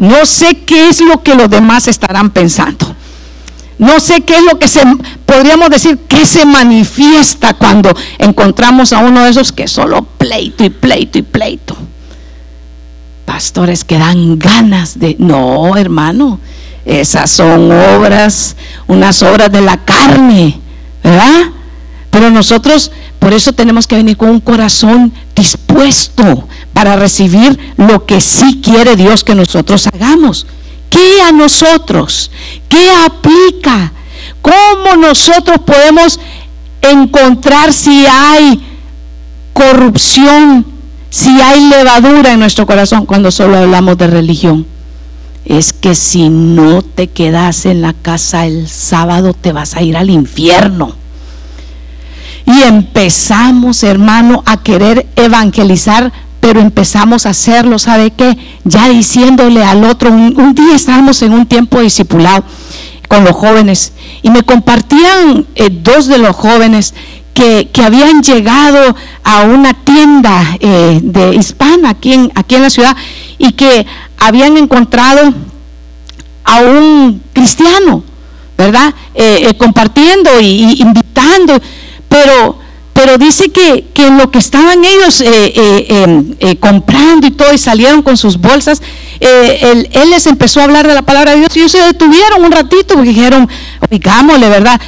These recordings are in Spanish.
No sé qué es lo que los demás estarán pensando. No sé qué es lo que se, podríamos decir, que se manifiesta cuando encontramos a uno de esos que solo pleito y pleito y pleito. Pastores que dan ganas de, no, hermano, esas son obras, unas obras de la carne, ¿verdad? Pero nosotros, por eso tenemos que venir con un corazón dispuesto para recibir lo que sí quiere Dios que nosotros hagamos. ¿Qué a nosotros? ¿Qué aplica? ¿Cómo nosotros podemos encontrar si hay corrupción, si hay levadura en nuestro corazón cuando solo hablamos de religión? Es que si no te quedas en la casa el sábado te vas a ir al infierno. Y empezamos, hermano, a querer evangelizar pero empezamos a hacerlo, ¿sabe qué? Ya diciéndole al otro, un, día estábamos en un tiempo discipulado con los jóvenes y me compartían eh, dos de los jóvenes que, habían llegado a una tienda eh, de hispana aquí en, aquí en la ciudad y que habían encontrado a un cristiano, ¿verdad? Eh, compartiendo y invitando, pero pero dice que, que lo que estaban ellos eh, eh, em, eh, comprando y todo y salieron con sus bolsas, él, les empezó a hablar de la palabra de Dios y ellos se detuvieron un ratito porque dijeron, oigámosle, ¿verdad?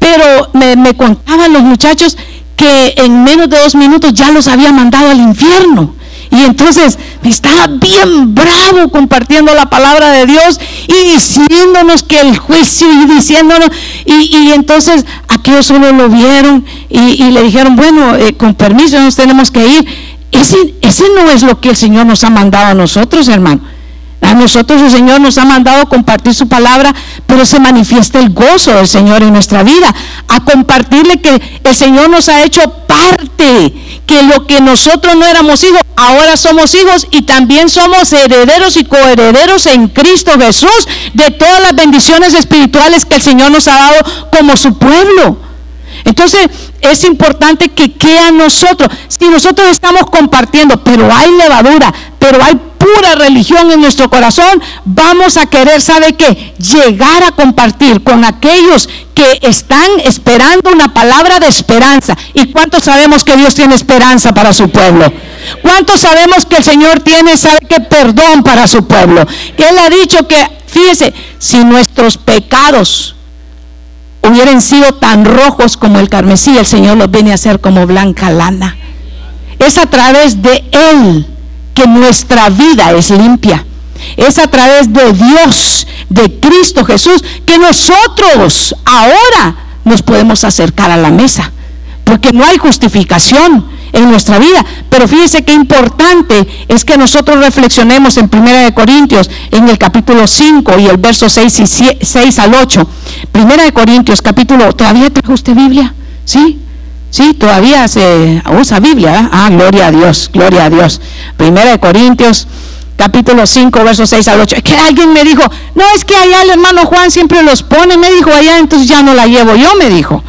Pero me, me contaban los muchachos que en menos de dos minutos ya los había mandado al infierno. Y entonces estaba bien bravo compartiendo la palabra de Dios y diciéndonos que el juicio y diciéndonos. Y, entonces aquellos solo lo vieron y, le dijeron, bueno, eh, con permiso nos tenemos que ir. Ese, ese no es lo que el Señor nos ha mandado a nosotros, hermano. A nosotros el Señor nos ha mandado compartir su palabra, pero se manifiesta el gozo del Señor en nuestra vida. A compartirle que el Señor nos ha hecho parte, que lo que nosotros no éramos hijos, ahora somos hijos y también somos herederos y coherederos en Cristo Jesús de todas las bendiciones espirituales que el Señor nos ha dado como su pueblo. Entonces es importante que quede nosotros. Si nosotros estamos compartiendo, pero hay levadura, pero hay pura religión en nuestro corazón, vamos a querer, ¿sabe qué? Llegar a compartir con aquellos que están esperando una palabra de esperanza. ¿Y cuántos sabemos que Dios tiene esperanza para su pueblo? ¿Cuántos sabemos que el Señor tiene, sabe qué? Perdón para su pueblo. Él ha dicho que, fíjese, si nuestros pecados hubieran sido tan rojos como el carmesí, el Señor los viene a hacer como blanca lana. Es a través de Él que nuestra vida es limpia. Es a través de Dios, de Cristo Jesús, que nosotros ahora nos podemos acercar a la mesa. Porque no hay justificación en nuestra vida. Pero fíjese qué importante es que nosotros reflexionemos en 1 Corintios, en el capítulo 5 y el verso 6, y 6 al 8. 1 Corintios, capítulo, ¿todavía trajo usted Biblia? ¿Sí? Sí, todavía se usa Biblia. Ah, gloria a Dios, gloria a Dios. Primera de Corintios, capítulo 5, versos 6 al 8. Es que alguien me dijo, no, es que allá el hermano Juan siempre los pone, me dijo allá, entonces ya no la llevo yo, me dijo.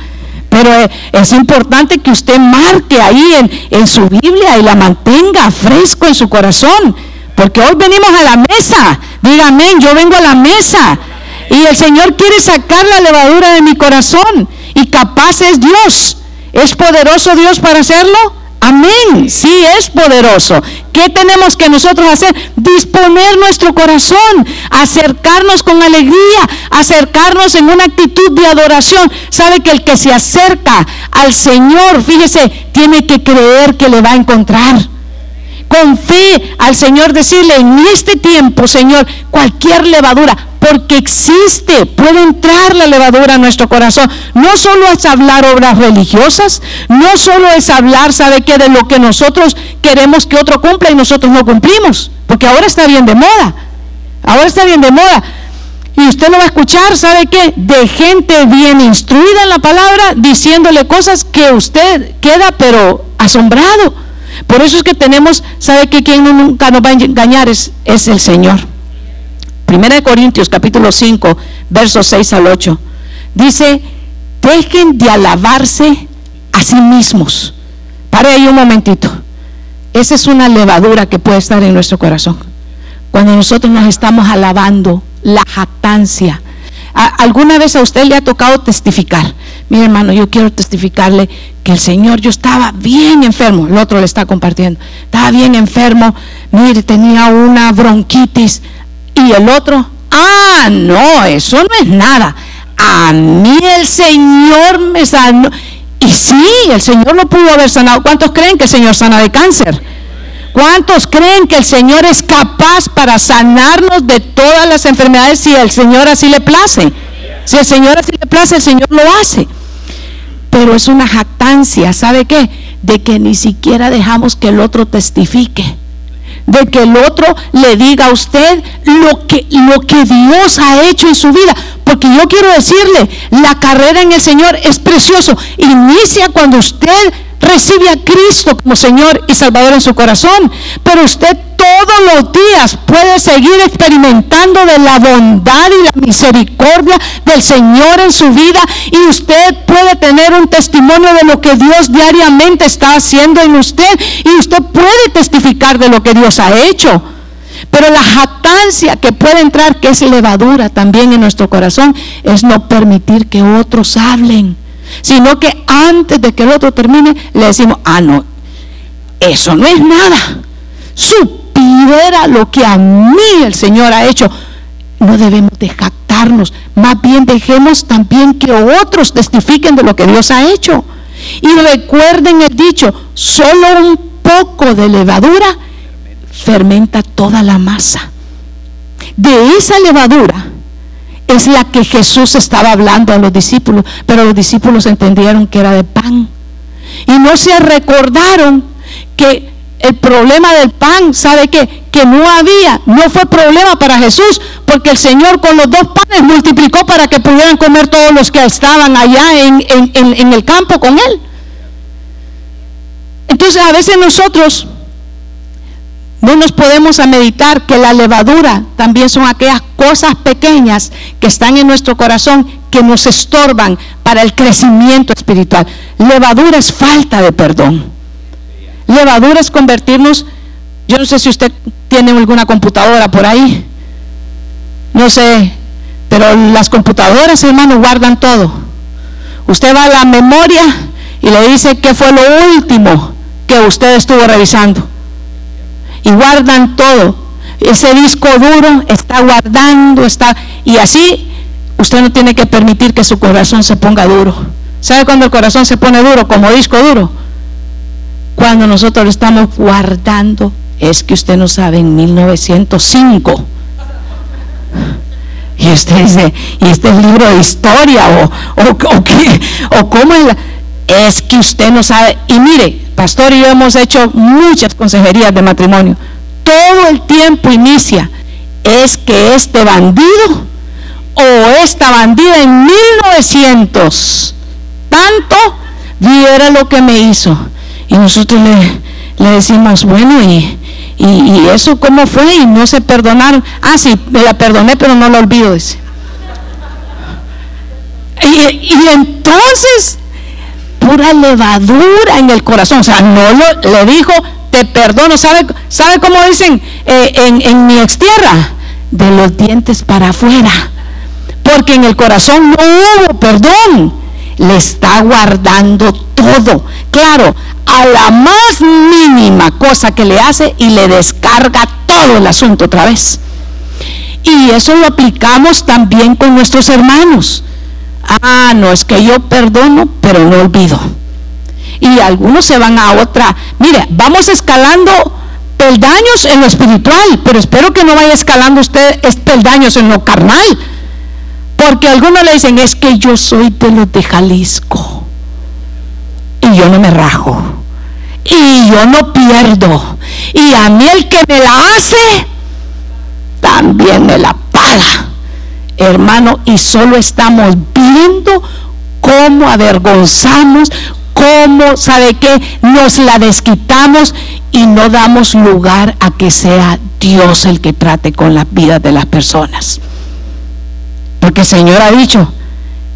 Pero eh, es importante que usted marque ahí en, su Biblia y la mantenga fresco en su corazón. Porque hoy venimos a la mesa. Diga amén, yo vengo a la mesa. Y el Señor quiere sacar la levadura de mi corazón. Y capaz es Dios ¿Es poderoso Dios para hacerlo? Amén, sí es poderoso. ¿Qué tenemos que nosotros hacer? Disponer nuestro corazón, acercarnos con alegría, acercarnos en una actitud de adoración. Sabe que el que se acerca al Señor, fíjese, tiene que creer que le va a encontrar. Con fe al Señor decirle, en este tiempo, Señor, cualquier levadura, porque existe, puede entrar la levadura a nuestro corazón. No solo es hablar obras religiosas, no solo es hablar, ¿sabe qué? De lo que nosotros queremos que otro cumpla y nosotros no cumplimos, porque ahora está bien de moda, ahora está bien de moda. Y usted lo va a escuchar, ¿sabe qué? De gente bien instruida en la palabra, diciéndole cosas que usted queda pero asombrado. Por eso es que tenemos, ¿sabe qué? Quien nunca nos va a engañar es, es el Señor. Primera de Corintios capítulo 5, versos 6 al 8. Dice, dejen de alabarse a sí mismos. Pare ahí un momentito. Esa es una levadura que puede estar en nuestro corazón. cuando nosotros nos estamos alabando, la jactancia. ¿Alguna vez a usted le ha tocado testificar? Mi hermano, yo quiero testificarle que el Señor, yo estaba bien enfermo, el otro le está compartiendo, estaba bien enfermo, mire, tenía una bronquitis y el otro, ah, no, eso no es nada. A mí el Señor me sanó. Y sí, el Señor lo pudo haber sanado. ¿Cuántos creen que el Señor sana de cáncer? ¿Cuántos creen que el Señor es capaz para sanarnos de todas las enfermedades si el Señor así le place? Si el Señor así le place, el Señor lo hace. Pero es una jactancia, ¿sabe qué? De que ni siquiera dejamos que el otro testifique. De que el otro le diga a usted lo que, lo que Dios ha hecho en su vida. Porque yo quiero decirle, la carrera en el Señor es precioso. Inicia cuando usted recibe a Cristo como Señor y Salvador en su corazón, pero usted todos los días puede seguir experimentando de la bondad y la misericordia del Señor en su vida y usted puede tener un testimonio de lo que Dios diariamente está haciendo en usted y usted puede testificar de lo que Dios ha hecho. Pero la jactancia que puede entrar, que es levadura también en nuestro corazón, es no permitir que otros hablen sino que antes de que el otro termine, le decimos, ah, no, eso no es nada. Supiera lo que a mí el Señor ha hecho. No debemos de jactarnos, más bien dejemos también que otros testifiquen de lo que Dios ha hecho. Y recuerden el dicho, solo un poco de levadura fermenta toda la masa. De esa levadura es la que Jesús estaba hablando a los discípulos, pero los discípulos entendieron que era de pan. Y no se recordaron que el problema del pan, ¿sabe qué? Que no había, no fue problema para Jesús, porque el Señor con los dos panes multiplicó para que pudieran comer todos los que estaban allá en, el campo con Él. Entonces a veces nosotros no nos podemos a meditar que la levadura también son aquellas cosas pequeñas que están en nuestro corazón que nos estorban para el crecimiento espiritual. Levadura es falta de perdón. Levadura es convertirnos, yo no sé si usted tiene alguna computadora por ahí, no sé, pero las computadoras, hermano, guardan todo. Usted va a la memoria y le dice qué fue lo último que usted estuvo revisando y guardan todo. Ese disco duro está guardando, está y así usted no tiene que permitir que su corazón se ponga duro. ¿Sabe cuando el corazón se pone duro como disco duro? Cuando nosotros lo estamos guardando, es que usted no sabe en 1905. Y usted dice, ¿y este es libro de historia? ¿O, o, qué? ¿O cómo es? Es que usted no sabe. Y mire, pastor y yo hemos hecho muchas consejerías de matrimonio. Todo el tiempo inicia, es que este bandido o esta bandida en 1900 tanto viera lo que me hizo. Y nosotros le, decimos, bueno, y, y, eso cómo fue? Y no se perdonaron. Ah, sí, me la perdoné, pero no lo olvido. Y, y entonces pura levadura en el corazón. O sea, no lo, le dijo, te perdono. ¿Sabe, sabe cómo dicen eh, en, en mi extierra? De los dientes para afuera. Porque en el corazón no hubo perdón. Le está guardando todo. Claro, a la más mínima cosa que le hace y le descarga todo el asunto otra vez. Y eso lo aplicamos también con nuestros hermanos. Ah, no, es que yo perdono, pero no olvido. Y algunos se van a otra. Mire, vamos escalando peldaños en lo espiritual, pero espero que no vaya escalando usted peldaños en lo carnal. Porque algunos le dicen, es que yo soy de los de Jalisco. Y yo no me rajo. Y yo no pierdo. Y a mí el que me la hace, también me la paga hermano, y solo estamos viendo cómo avergonzamos, cómo, ¿sabe qué? Nos la desquitamos y no damos lugar a que sea Dios el que trate con la vida de las personas. Porque el Señor ha dicho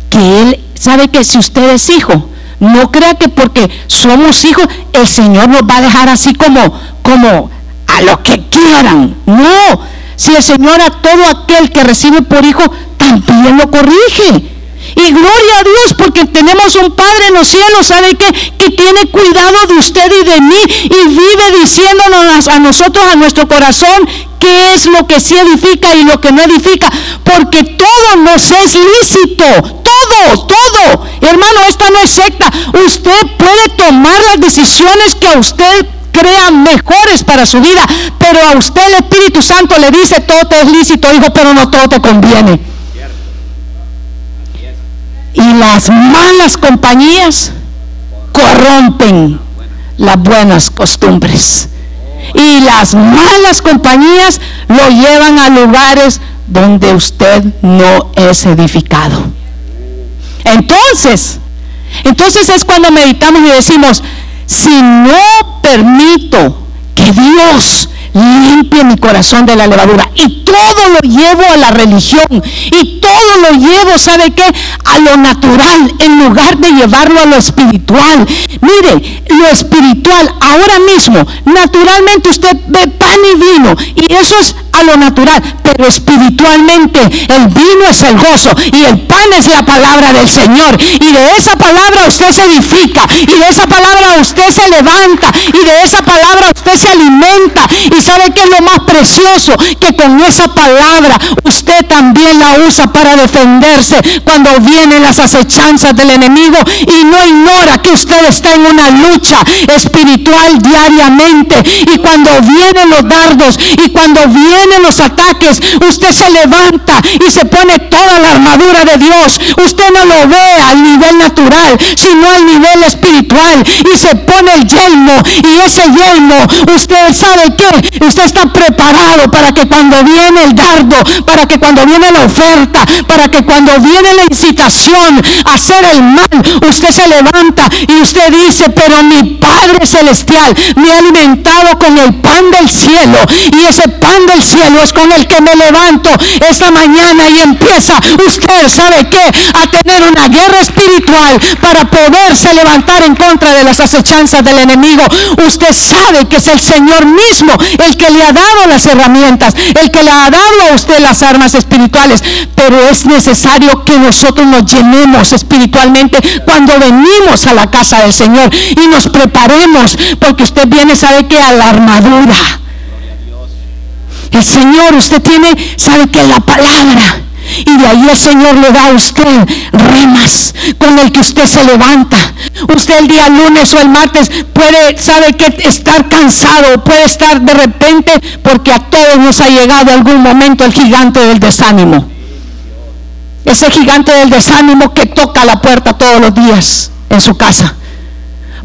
que Él sabe que si usted es hijo, no crea que porque somos hijos, el Señor nos va a dejar así como, como a lo que quieran. No, si el Señor a todo aquel que recibe por hijo también lo corrige. Y gloria a Dios porque tenemos un Padre en los cielos, ¿sabe qué? Que tiene cuidado de usted y de mí y vive diciéndonos a nosotros, a nuestro corazón, qué es lo que sí edifica y lo que no edifica. Porque todo nos es lícito, todo, todo. Hermano, esta no es secta. Usted puede tomar las decisiones que a usted crea mejores para su vida, pero a usted el Espíritu Santo le dice todo te es lícito, hijo, pero no todo te conviene. Y las malas compañías corrompen las buenas costumbres. Y las malas compañías lo llevan a lugares donde usted no es edificado. Entonces, entonces es cuando meditamos y decimos, si no permito que Dios limpie mi corazón de la levadura. Y todo lo llevo a la religión. Y todo lo llevo, ¿sabe qué? A lo natural, en lugar de llevarlo a lo espiritual. Mire, lo espiritual, ahora mismo, naturalmente usted ve pan y vino. Y eso es a lo natural. Pero espiritualmente, el vino es el gozo. Y el pan es la palabra del Señor. Y de esa palabra usted se edifica. Y de esa palabra usted se levanta. Y de esa palabra usted se alimenta. Sabe que es lo más precioso, que con esa palabra usted también la usa para defenderse cuando vienen las acechanzas del enemigo y no ignora que usted está en una lucha espiritual diariamente. Y cuando vienen los dardos y cuando vienen los ataques, usted se levanta y se pone toda la armadura de Dios. Usted no lo ve al nivel natural, sino al nivel espiritual. Y se pone el yelmo. Y ese yelmo, usted sabe que Usted está preparado para que cuando viene el dardo, para que cuando viene la oferta, para que cuando viene la incitación a hacer el mal, usted se levanta y usted dice, pero mi Padre Celestial me ha alimentado con el pan del cielo y ese pan del cielo es con el que me levanto esta mañana y empieza usted, ¿sabe qué? A tener una guerra espiritual para poderse levantar en contra de las acechanzas del enemigo. Usted sabe que es el Señor mismo el que le ha dado las herramientas, el que le ha dado a usted las armas espirituales, pero es necesario que nosotros nos llenemos espiritualmente cuando venimos a la casa del Señor y nos preparemos, porque usted viene, sabe que a la armadura. El Señor, usted tiene, sabe que la palabra y de ahí el Señor le da a usted remas con el que usted se levanta. Usted el día lunes o el martes puede, sabe que estar cansado, puede estar de repente, porque a todos nos ha llegado algún momento el gigante del desánimo. Ese gigante del desánimo que toca la puerta todos los días en su casa.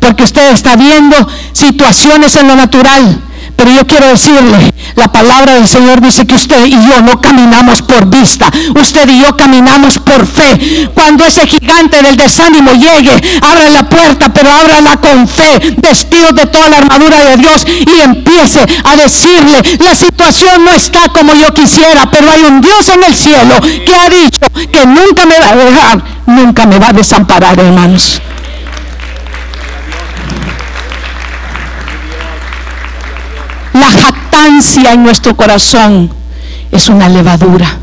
Porque usted está viendo situaciones en lo natural pero yo quiero decirle, la palabra del Señor dice que usted y yo no caminamos por vista, usted y yo caminamos por fe. Cuando ese gigante del desánimo llegue, abra la puerta, pero ábrala con fe, vestido de toda la armadura de Dios y empiece a decirle, la situación no está como yo quisiera, pero hay un Dios en el cielo que ha dicho que nunca me va a dejar, nunca me va a desamparar, hermanos. En nuestro corazón es una levadura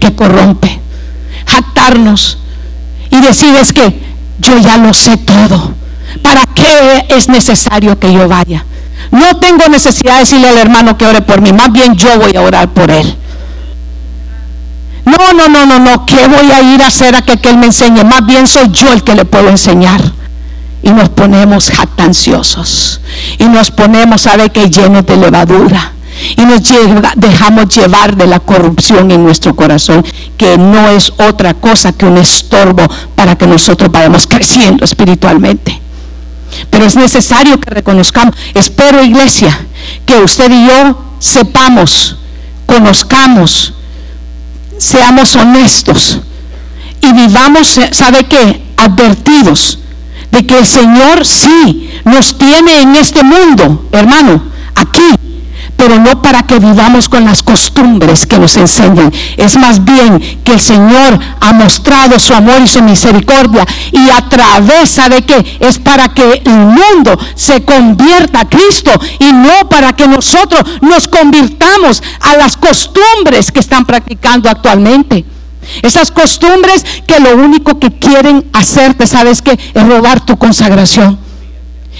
que corrompe. Jactarnos y decir es que yo ya lo sé todo. ¿Para qué es necesario que yo vaya? No tengo necesidad de decirle al hermano que ore por mí, más bien yo voy a orar por él. No, no, no, no, no, ¿qué voy a ir a hacer a que él me enseñe? Más bien soy yo el que le puedo enseñar y nos ponemos jactanciosos y nos ponemos, sabe que llenos de levadura y nos dejamos llevar de la corrupción en nuestro corazón, que no es otra cosa que un estorbo para que nosotros vayamos creciendo espiritualmente. Pero es necesario que reconozcamos, espero iglesia, que usted y yo sepamos, conozcamos, seamos honestos y vivamos, ¿sabe qué? Advertidos de que el Señor sí nos tiene en este mundo, hermano, aquí, pero no para que vivamos con las costumbres que nos enseñan. Es más bien que el Señor ha mostrado su amor y su misericordia y a través, de qué? Es para que el mundo se convierta a Cristo y no para que nosotros nos convirtamos a las costumbres que están practicando actualmente. Esas costumbres que lo único que quieren hacerte, ¿sabes qué? Es robar tu consagración.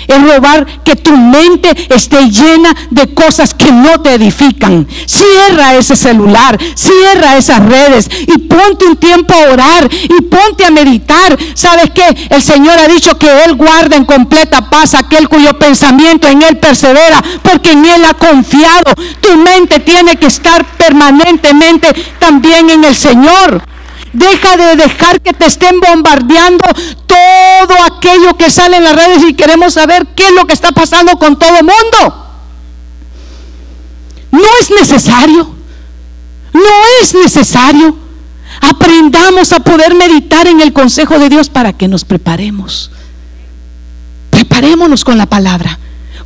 Es robar que tu mente esté llena de cosas que no te edifican. Cierra ese celular, cierra esas redes y ponte un tiempo a orar y ponte a meditar. ¿Sabes qué? El Señor ha dicho que Él guarda en completa paz aquel cuyo pensamiento en Él persevera, porque en Él ha confiado. Tu mente tiene que estar permanentemente también en el Señor. Deja de dejar que te estén bombardeando todo aquello que sale en las redes y queremos saber qué es lo que está pasando con todo el mundo. No es necesario. No es necesario. Aprendamos a poder meditar en el consejo de Dios para que nos preparemos. Preparémonos con la palabra.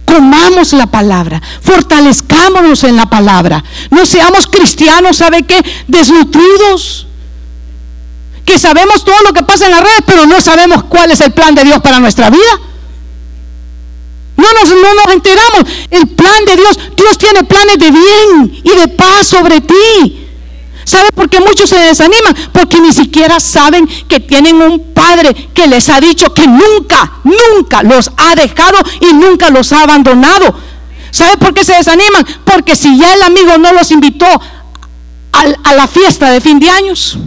Comamos la palabra. Fortalezcámonos en la palabra. No seamos cristianos, ¿sabe qué? Desnutridos que sabemos todo lo que pasa en las redes, pero no sabemos cuál es el plan de Dios para nuestra vida. No nos, no nos enteramos. El plan de Dios, Dios tiene planes de bien y de paz sobre ti. ¿Sabe por qué muchos se desaniman? Porque ni siquiera saben que tienen un padre que les ha dicho que nunca, nunca los ha dejado y nunca los ha abandonado. ¿Sabe por qué se desaniman? Porque si ya el amigo no los invitó a la fiesta de fin de años,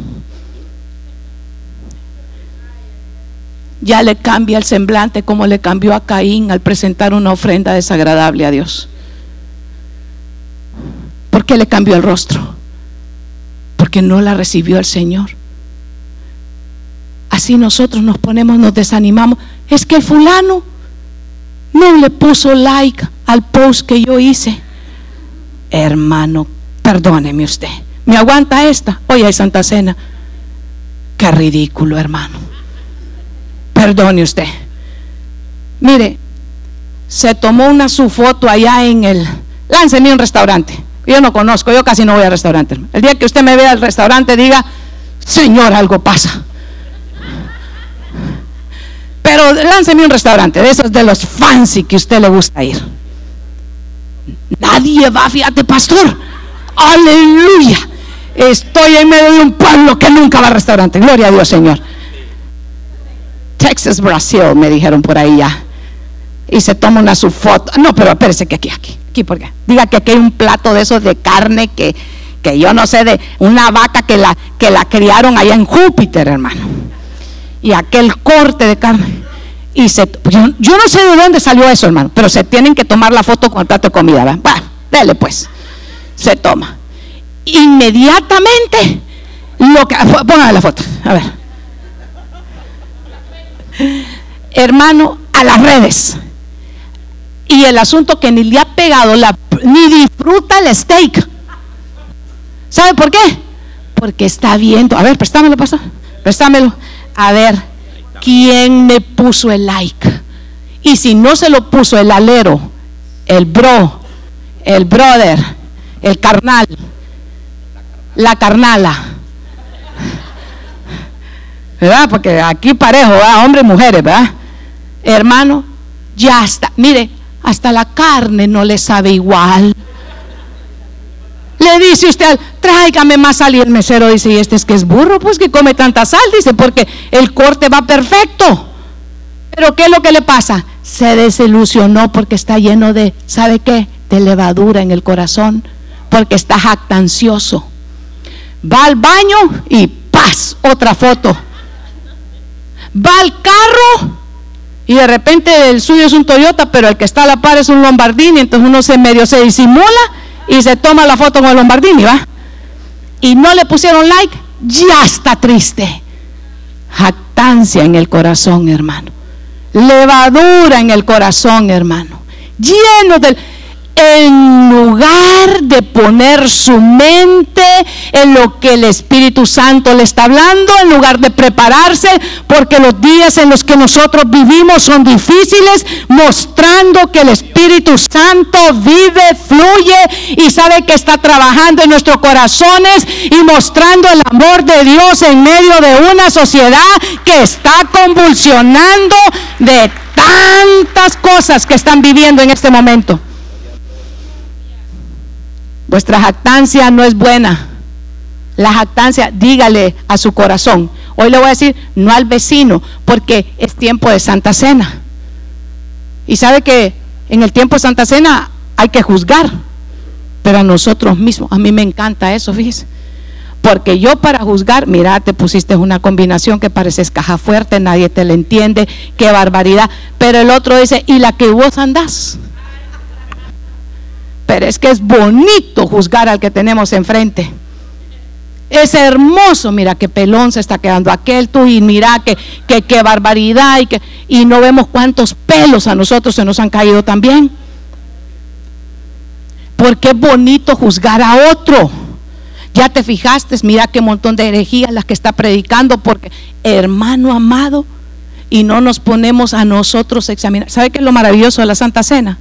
ya le cambia el semblante como le cambió a Caín al presentar una ofrenda desagradable a Dios. ¿Por qué le cambió el rostro? Porque no la recibió el Señor. Así nosotros nos ponemos, nos desanimamos. Es que el fulano no le puso like al post que yo hice. Hermano, perdóneme usted. ¿Me aguanta esta? Hoy hay Santa Cena. Qué ridículo, hermano. Perdone usted. Mire, se tomó una su foto allá en el. Lánceme un restaurante. Yo no conozco, yo casi no voy al restaurante. El día que usted me vea al restaurante, diga, Señor, algo pasa. Pero lánceme un restaurante, de esos de los fancy que usted le gusta ir. Nadie va, fíjate, pastor. Aleluya. Estoy en medio de un pueblo que nunca va al restaurante. Gloria a Dios, Señor. Texas, Brasil, me dijeron por ahí ya. Y se toma una su foto. No, pero espérese que aquí, aquí, aquí, porque diga que aquí hay un plato de esos de carne que, que yo no sé, de una vaca que la, que la criaron allá en Júpiter, hermano. Y aquel corte de carne. Y se, yo, yo, no sé de dónde salió eso, hermano, pero se tienen que tomar la foto con el plato de comida, ¿verdad? Bueno, dele pues. Se toma. Inmediatamente, lo que, póngame la foto, a ver hermano, a las redes. Y el asunto que ni le ha pegado, ni disfruta el steak. ¿Sabe por qué? Porque está viendo. A ver, préstamelo, pasa. Préstamelo. A ver, ¿quién me puso el like? Y si no se lo puso el alero, el bro, el brother, el carnal, la carnala ¿verdad? Porque aquí parejo, ¿verdad? Hombres y mujeres, ¿verdad? Hermano, ya está. Mire, hasta la carne no le sabe igual. Le dice usted, tráigame más sal y el mesero dice, y este es que es burro, pues que come tanta sal, dice, porque el corte va perfecto. Pero ¿qué es lo que le pasa? Se desilusionó porque está lleno de, ¿sabe qué? De levadura en el corazón, porque está jactancioso. Va al baño y ¡paz! Otra foto va al carro y de repente el suyo es un Toyota, pero el que está a la par es un Lombardini, entonces uno se medio se disimula y se toma la foto con el Lombardini, ¿va? Y no le pusieron like, ya está triste. Jactancia en el corazón, hermano. Levadura en el corazón, hermano. Lleno del en lugar de poner su mente en lo que el Espíritu Santo le está hablando, en lugar de prepararse, porque los días en los que nosotros vivimos son difíciles, mostrando que el Espíritu Santo vive, fluye y sabe que está trabajando en nuestros corazones y mostrando el amor de Dios en medio de una sociedad que está convulsionando de tantas cosas que están viviendo en este momento. Vuestra jactancia no es buena. La jactancia, dígale a su corazón. Hoy le voy a decir, no al vecino, porque es tiempo de Santa Cena. Y sabe que en el tiempo de Santa Cena hay que juzgar, pero a nosotros mismos. A mí me encanta eso, fíjese. Porque yo para juzgar, mira, te pusiste una combinación que pareces caja fuerte, nadie te la entiende, qué barbaridad. Pero el otro dice, ¿y la que vos andás? Pero es que es bonito juzgar al que tenemos enfrente. Es hermoso, mira qué pelón se está quedando aquel tú y mira qué que, barbaridad y, que, y no vemos cuántos pelos a nosotros se nos han caído también. Porque es bonito juzgar a otro. Ya te fijaste, mira qué montón de herejías las que está predicando, porque hermano amado, y no nos ponemos a nosotros a examinar. ¿Sabe qué es lo maravilloso de la Santa Cena?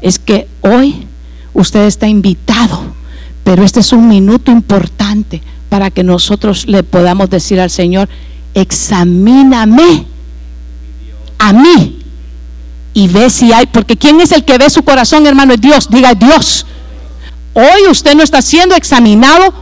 Es que hoy usted está invitado, pero este es un minuto importante para que nosotros le podamos decir al Señor, examíname a mí y ve si hay, porque ¿quién es el que ve su corazón, hermano? Es Dios, diga Dios. Hoy usted no está siendo examinado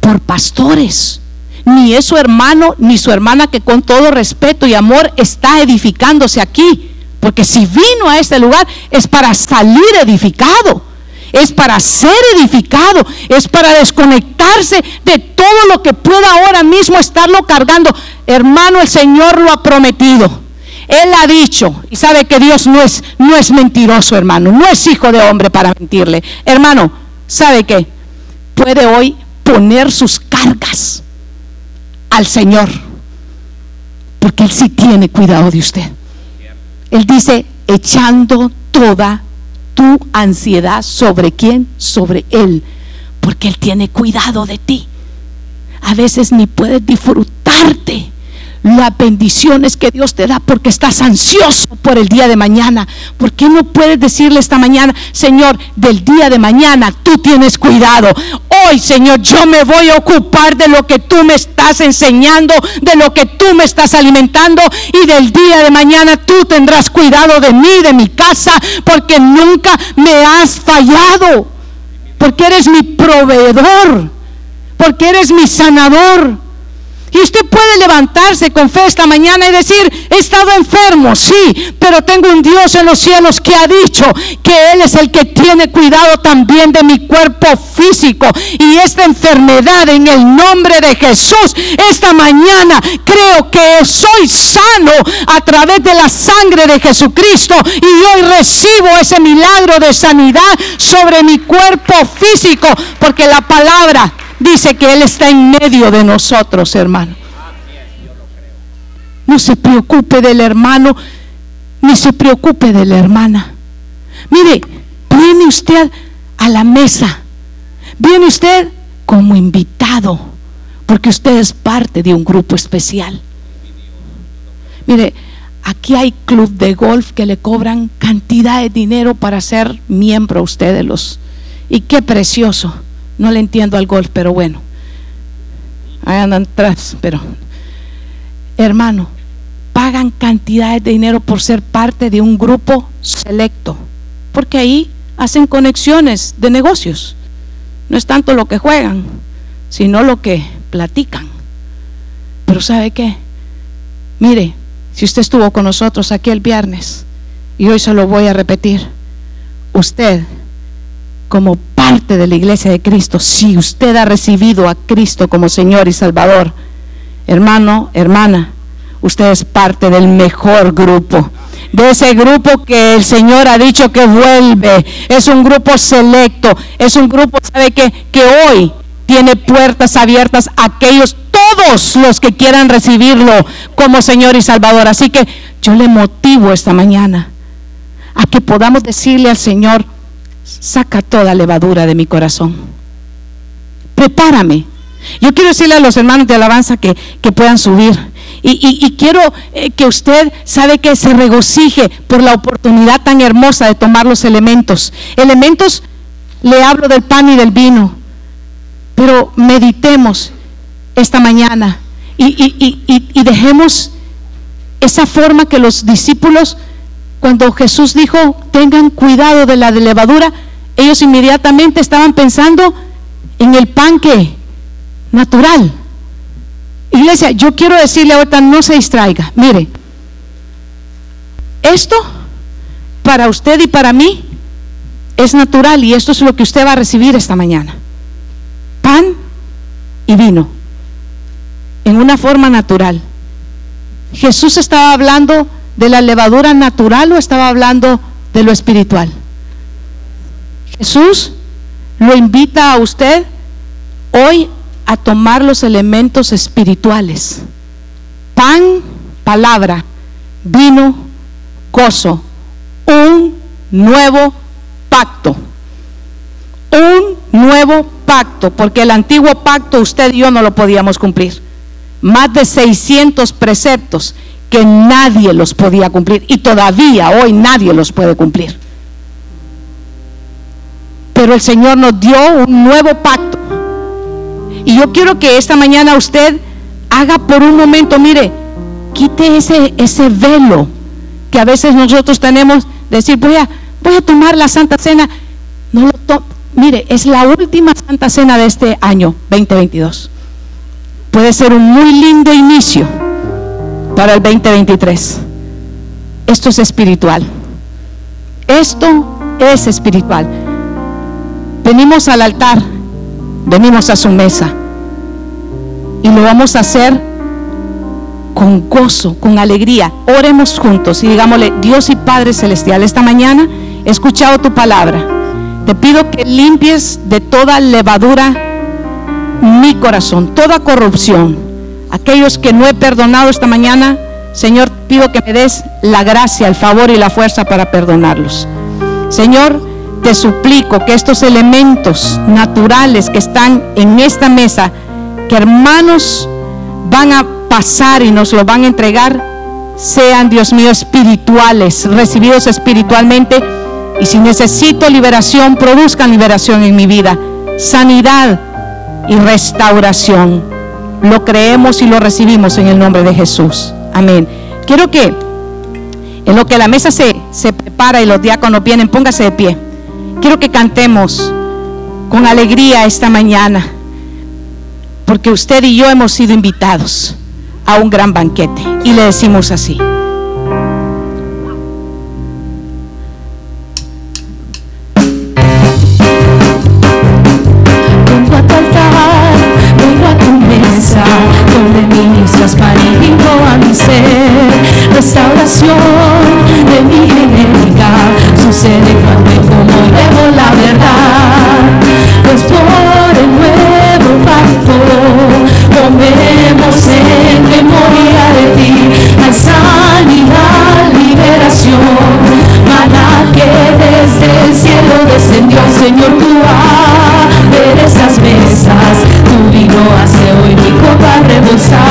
por pastores, ni es su hermano ni su hermana que con todo respeto y amor está edificándose aquí. Porque si vino a este lugar es para salir edificado, es para ser edificado, es para desconectarse de todo lo que pueda ahora mismo estarlo cargando. Hermano, el Señor lo ha prometido. Él ha dicho, y sabe que Dios no es, no es mentiroso, hermano, no es hijo de hombre para mentirle. Hermano, ¿sabe qué? Puede hoy poner sus cargas al Señor, porque Él sí tiene cuidado de usted. Él dice, echando toda tu ansiedad sobre quién? Sobre Él, porque Él tiene cuidado de ti. A veces ni puedes disfrutarte las bendiciones que Dios te da porque estás ansioso por el día de mañana. ¿Por qué no puedes decirle esta mañana, Señor, del día de mañana tú tienes cuidado? Hoy, Señor, yo me voy a ocupar de lo que tú me estás enseñando, de lo que tú me estás alimentando y del día de mañana tú tendrás cuidado de mí, de mi casa, porque nunca me has fallado, porque eres mi proveedor, porque eres mi sanador y usted puede levantarse con fe esta mañana y decir, he estado enfermo, sí, pero tengo un Dios en los cielos que ha dicho que Él es el que tiene cuidado también de mi cuerpo físico. Y esta enfermedad en el nombre de Jesús, esta mañana creo que soy sano a través de la sangre de Jesucristo. Y hoy recibo ese milagro de sanidad sobre mi cuerpo físico, porque la palabra dice que Él está en medio de nosotros, hermano. No se preocupe del hermano, ni se preocupe de la hermana. Mire, viene usted a la mesa, viene usted como invitado, porque usted es parte de un grupo especial. Mire, aquí hay club de golf que le cobran cantidad de dinero para ser miembro ustedes los. Y qué precioso. No le entiendo al golf, pero bueno. Ahí andan atrás, pero hermano, pagan cantidades de dinero por ser parte de un grupo selecto, porque ahí hacen conexiones de negocios. No es tanto lo que juegan, sino lo que platican. Pero ¿sabe qué? Mire, si usted estuvo con nosotros aquí el viernes, y hoy se lo voy a repetir, usted como parte de la iglesia de Cristo, si usted ha recibido a Cristo como Señor y Salvador, hermano, hermana, usted es parte del mejor grupo. De ese grupo que el Señor ha dicho que vuelve. Es un grupo selecto. Es un grupo, ¿sabe? Que hoy tiene puertas abiertas a aquellos, todos los que quieran recibirlo como Señor y Salvador. Así que yo le motivo esta mañana a que podamos decirle al Señor, saca toda levadura de mi corazón. Prepárame Yo quiero decirle a los hermanos de alabanza que, puedan subir. Y, quiero eh, que usted sabe que se regocije por la oportunidad tan hermosa de tomar los elementos. Elementos, le hablo del pan y del vino, pero meditemos esta mañana y, y dejemos esa forma que los discípulos, cuando Jesús dijo, tengan cuidado de la levadura, ellos inmediatamente estaban pensando en el pan que natural. Iglesia, yo quiero decirle ahorita, no se distraiga. Mire, esto para usted y para mí es natural y esto es lo que usted va a recibir esta mañana. Pan y vino, en una forma natural. Jesús estaba hablando de la levadura natural o estaba hablando de lo espiritual. Jesús lo invita a usted hoy a tomar los elementos espirituales. Pan, palabra, vino, gozo, un nuevo pacto. Un nuevo pacto, porque el antiguo pacto usted y yo no lo podíamos cumplir. Más de 600 preceptos que nadie los podía cumplir y todavía hoy nadie los puede cumplir. Pero el Señor nos dio un nuevo pacto y yo quiero que esta mañana usted haga por un momento, mire, quite ese, ese velo que a veces nosotros tenemos, decir, voy a, voy a tomar la Santa Cena. No lo mire, es la última Santa Cena de este año 2022. Puede ser un muy lindo inicio para el 2023. Esto es espiritual. Esto es espiritual. Venimos al altar venimos a su mesa. Y lo vamos a hacer con gozo, con alegría. Oremos juntos y digámosle, Dios y Padre Celestial, esta mañana he escuchado tu palabra. Te pido que limpies de toda levadura mi corazón, toda corrupción. Aquellos que no he perdonado esta mañana, Señor, pido que me des la gracia, el favor y la fuerza para perdonarlos. Señor, te suplico que estos elementos naturales que están en esta mesa, que hermanos van a pasar y nos lo van a entregar, sean, Dios mío, espirituales, recibidos espiritualmente. Y si necesito liberación, produzcan liberación en mi vida, sanidad y restauración. Lo creemos y lo recibimos en el nombre de Jesús. Amén. Quiero que en lo que la mesa se, se prepara y los diáconos vienen, póngase de pie. Quiero que cantemos con alegría esta mañana, porque usted y yo hemos sido invitados a un gran banquete. Y le decimos así. Copa rebosar.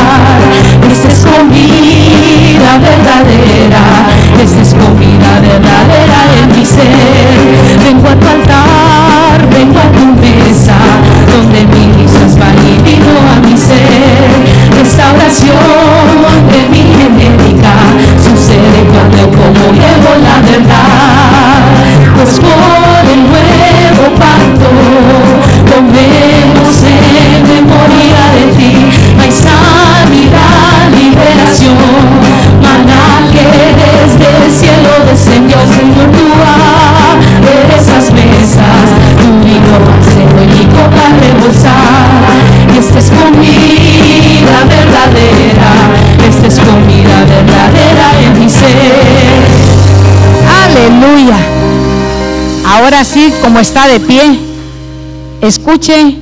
Ahora sí, como está de pie, escuche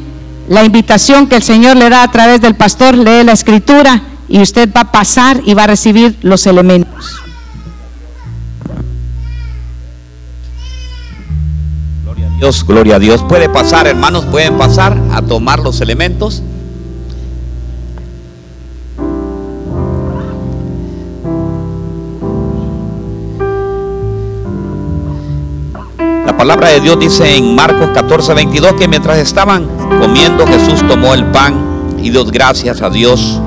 la invitación que el Señor le da a través del pastor, lee la escritura y usted va a pasar y va a recibir los elementos. Gloria a Dios, gloria a Dios. Puede pasar, hermanos, pueden pasar a tomar los elementos. Palabra de Dios dice en Marcos 14, 22 que mientras estaban comiendo Jesús tomó el pan y dio gracias a Dios.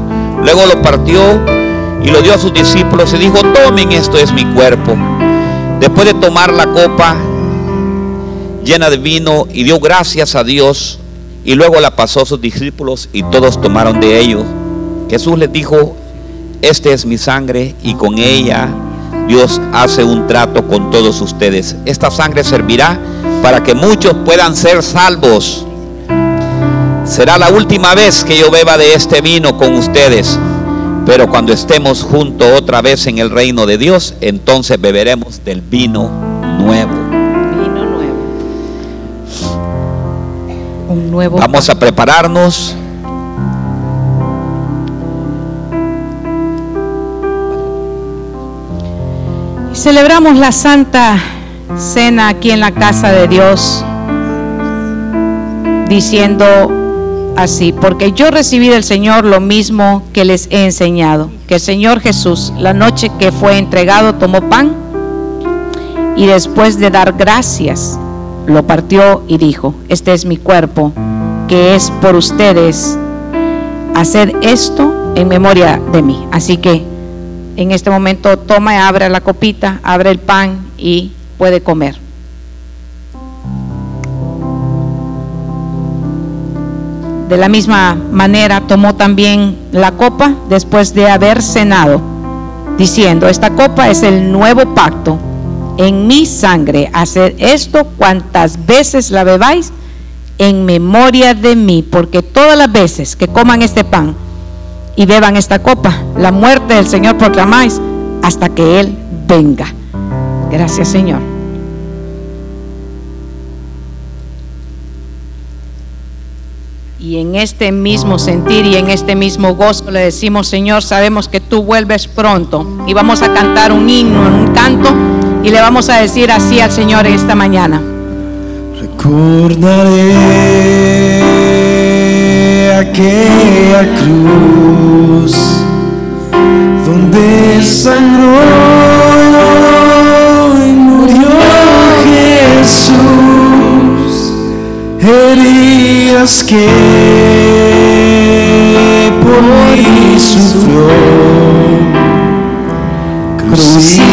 Luego lo partió y lo dio a sus discípulos y dijo, tomen esto es mi cuerpo. Después de tomar la copa llena de vino y dio gracias a Dios y luego la pasó a sus discípulos y todos tomaron de ello. Jesús les dijo, este es mi sangre y con ella Dios hace un trato con todos ustedes. Esta sangre servirá para que muchos puedan ser salvos. Será la última vez que yo beba de este vino con ustedes. Pero cuando estemos juntos otra vez en el reino de Dios, entonces beberemos del vino nuevo. Vino nuevo. Un nuevo. Vamos a prepararnos. Celebramos la Santa Cena aquí en la casa de Dios, diciendo así, porque yo recibí del Señor lo mismo que les he enseñado, que el Señor Jesús, la noche que fue entregado, tomó pan y después de dar gracias, lo partió y dijo, este es mi cuerpo, que es por ustedes, hacer esto en memoria de mí. Así que en este momento toma y abre la copita, abre el pan y puede comer. De la misma manera tomó también la copa después de haber cenado, diciendo, esta copa es el nuevo pacto en mi sangre. Haced esto cuantas veces la bebáis en memoria de mí, porque todas las veces que coman este pan y beban esta copa, la muerte del Señor proclamáis hasta que Él venga. Gracias Señor. Y en este mismo sentir y en este mismo gozo le decimos, Señor, sabemos que tú vuelves pronto. Y vamos a cantar un himno, un canto, y le vamos a decir así al Señor esta mañana. Recordaré aquella cruz donde sangró y murió Jesús, heridas que por mí sufrió, crucificado,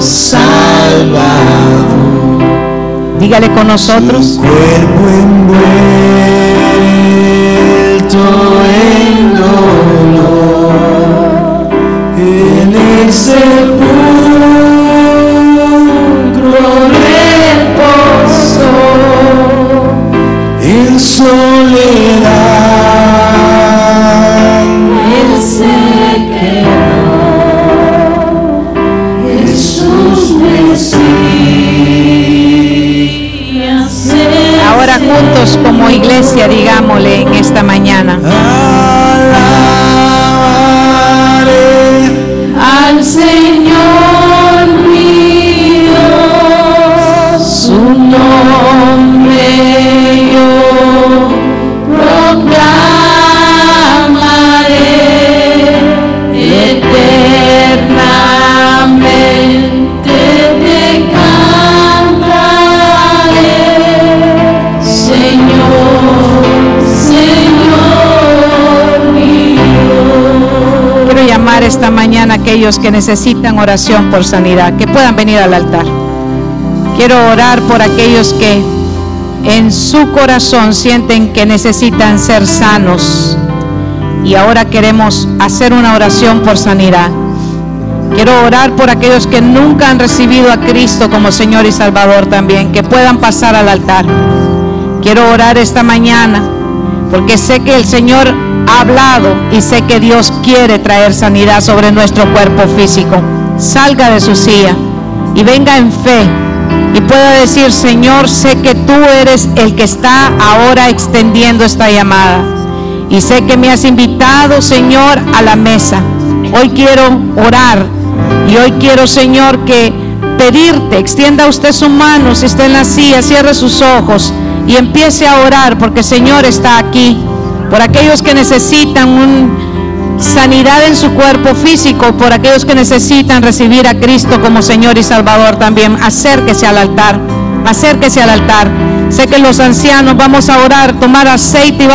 salvado. Dígale con nosotros. Su cuerpo envuelto en dolor, en el que necesitan oración por sanidad, que puedan venir al altar. Quiero orar por aquellos que en su corazón sienten que necesitan ser sanos. Y ahora queremos hacer una oración por sanidad. Quiero orar por aquellos que nunca han recibido a Cristo como Señor y Salvador también, que puedan pasar al altar. Quiero orar esta mañana porque sé que el Señor hablado y sé que Dios quiere traer sanidad sobre nuestro cuerpo físico. Salga de su silla y venga en fe y pueda decir, Señor, sé que tú eres el que está ahora extendiendo esta llamada. Y sé que me has invitado, Señor, a la mesa. Hoy quiero orar y hoy quiero, Señor, que pedirte, extienda usted su mano si está en la silla, cierre sus ojos y empiece a orar porque Señor está aquí. Por aquellos que necesitan sanidad en su cuerpo físico por aquellos que necesitan recibir a Cristo como Señor y Salvador también. Acérquese al altar, acérquese al altar. Sé que los ancianos vamos a orar, tomar aceite y vamos